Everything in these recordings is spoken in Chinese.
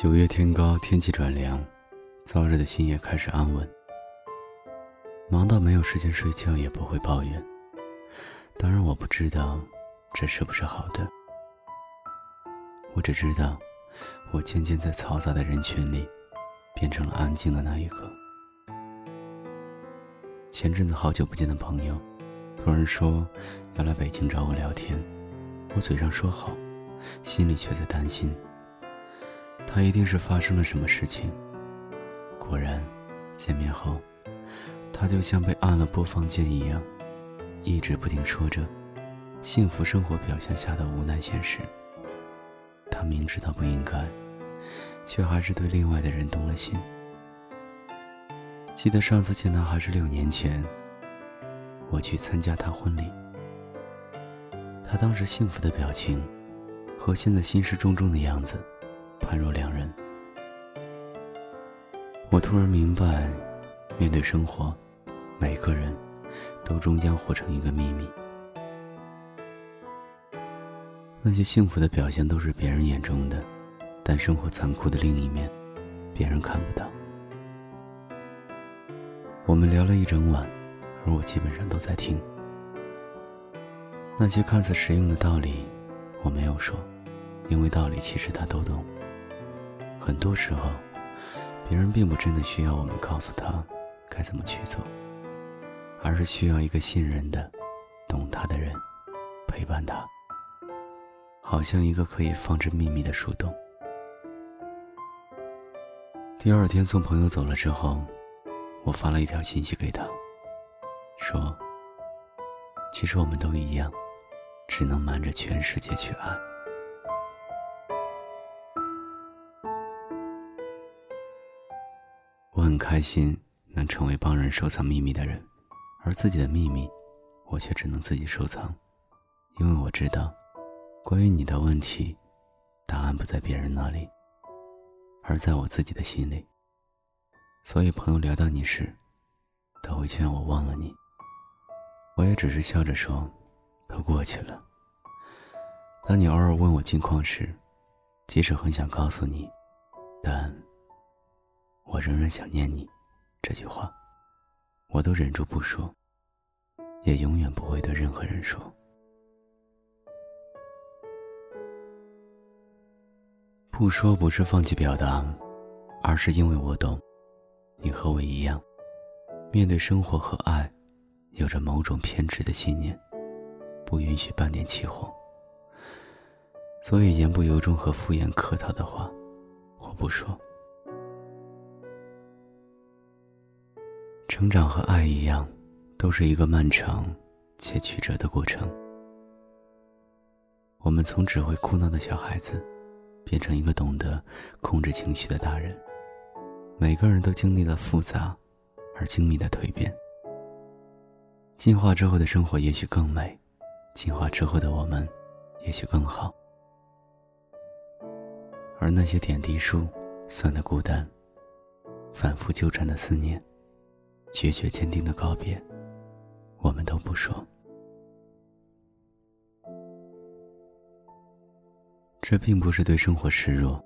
九月天高，天气转凉，燥热的心也开始安稳。忙到没有时间睡觉，也不会抱怨。当然，我不知道这是不是好的。我只知道，我渐渐在嘈杂的人群里，变成了安静的那一个。前阵子好久不见的朋友，突然说要来北京找我聊天，我嘴上说好，心里却在担心。他一定是发生了什么事情。果然，见面后，他就像被按了播放键一样，一直不停说着幸福生活表象下的无奈现实。他明知道不应该，却还是对另外的人动了心。记得上次见他还是六年前，我去参加他婚礼，他当时幸福的表情，和现在心事重重的样子。判若两人。我突然明白，面对生活，每个人都终将活成一个秘密。那些幸福的表现都是别人眼中的，但生活残酷的另一面，别人看不到。我们聊了一整晚，而我基本上都在听。那些看似实用的道理，我没有说，因为道理其实他都懂。很多时候，别人并不真的需要我们告诉他该怎么去做，而是需要一个信任的、懂他的人陪伴他，好像一个可以放置秘密的树洞。第二天送朋友走了之后，我发了一条信息给他，说：“其实我们都一样，只能瞒着全世界去爱。”很开心能成为帮人收藏秘密的人，而自己的秘密，我却只能自己收藏，因为我知道，关于你的问题，答案不在别人那里，而在我自己的心里。所以朋友聊到你时，都会劝我忘了你。我也只是笑着说，都过去了。当你偶尔问我近况时，即使很想告诉你，但。我仍然想念你，这句话，我都忍住不说，也永远不会对任何人说。不说不是放弃表达，而是因为我懂，你和我一样，面对生活和爱，有着某种偏执的信念，不允许半点起哄。所以言不由衷和敷衍客套的话，我不说。成长和爱一样，都是一个漫长且曲折的过程。我们从只会哭闹的小孩子，变成一个懂得控制情绪的大人。每个人都经历了复杂而精密的蜕变。进化之后的生活也许更美，进化之后的我们，也许更好。而那些点滴数算的孤单，反复纠缠的思念。决绝坚定的告别，我们都不说。这并不是对生活示弱，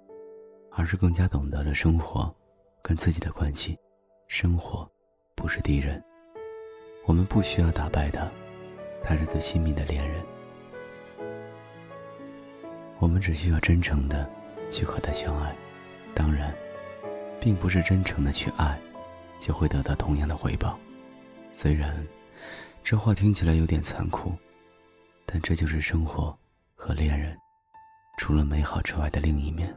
而是更加懂得了生活跟自己的关系。生活不是敌人，我们不需要打败他，他是最亲密的恋人。我们只需要真诚的去和他相爱，当然，并不是真诚的去爱。就会得到同样的回报。虽然这话听起来有点残酷，但这就是生活和恋人除了美好之外的另一面。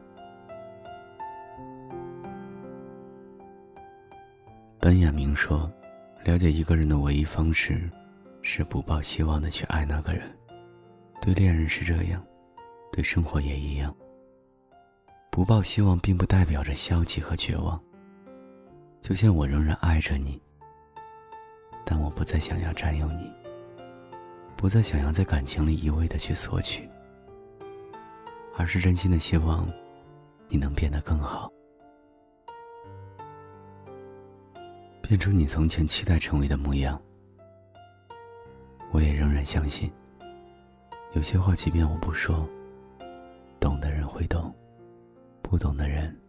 本雅明说：“了解一个人的唯一方式，是不抱希望的去爱那个人。对恋人是这样，对生活也一样。不抱希望，并不代表着消极和绝望。”就像我仍然爱着你，但我不再想要占有你，不再想要在感情里一味的去索取，而是真心的希望你能变得更好，变成你从前期待成为的模样。我也仍然相信，有些话即便我不说，懂的人会懂，不懂的人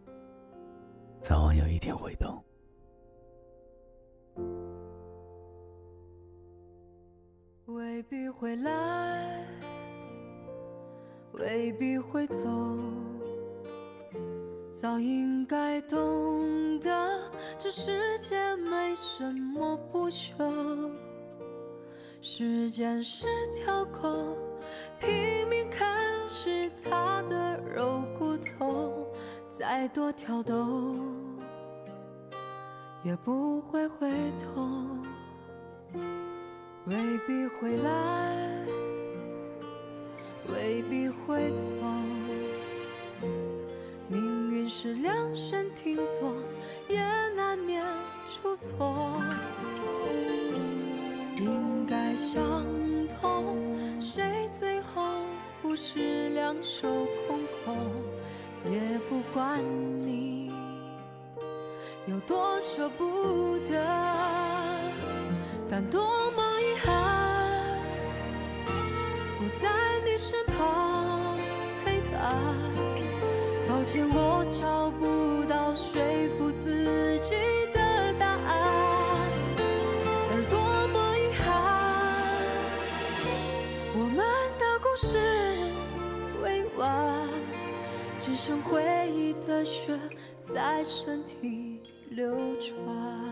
早晚有一天会懂。未必会来，未必会走，早应该懂得，这世界没什么不朽。时间是条狗，拼命啃食它的肉骨头，再多挑逗也不会回头。未必会来，未必会走。命运是量身定做，也难免出错。应该相同，谁最后不是两手空空？也不管你有多舍不得，但多么。抱歉我找不到说服自己的答案，而多么遗憾，我们的故事未完，只剩回忆的血在身体流转。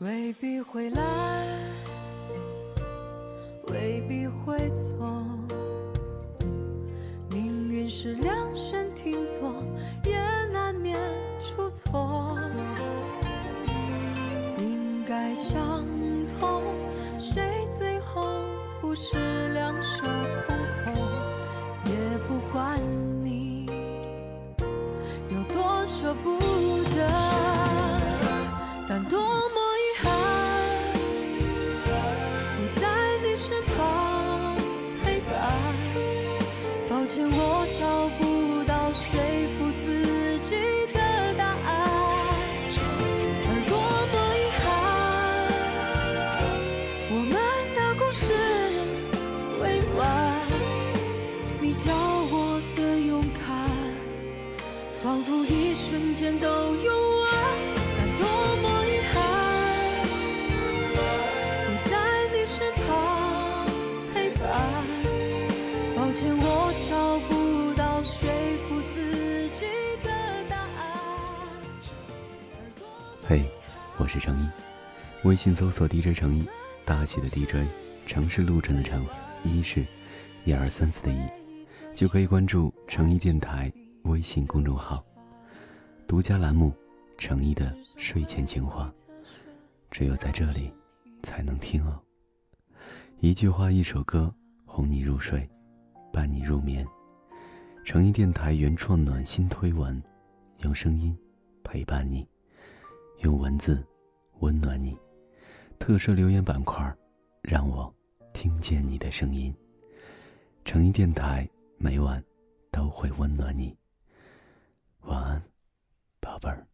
未必会来，未必会走。命运是量身定做，也难免出错。应该想找不到说服自己的答案，而多么遗憾，我们的故事未完。你教我的勇敢，仿佛一瞬间都用嘿，我是程一，微信搜索 DJ 程一，大写的 DJ，城市路程的城，一是一二三四的一，就可以关注程一电台微信公众号，独家栏目程一的睡前情话，只有在这里才能听哦。一句话，一首歌，哄你入睡。伴你入眠，诚意电台原创暖心推文，用声音陪伴你，用文字温暖你。特设留言板块，让我听见你的声音。诚意电台每晚都会温暖你。晚安，宝贝儿。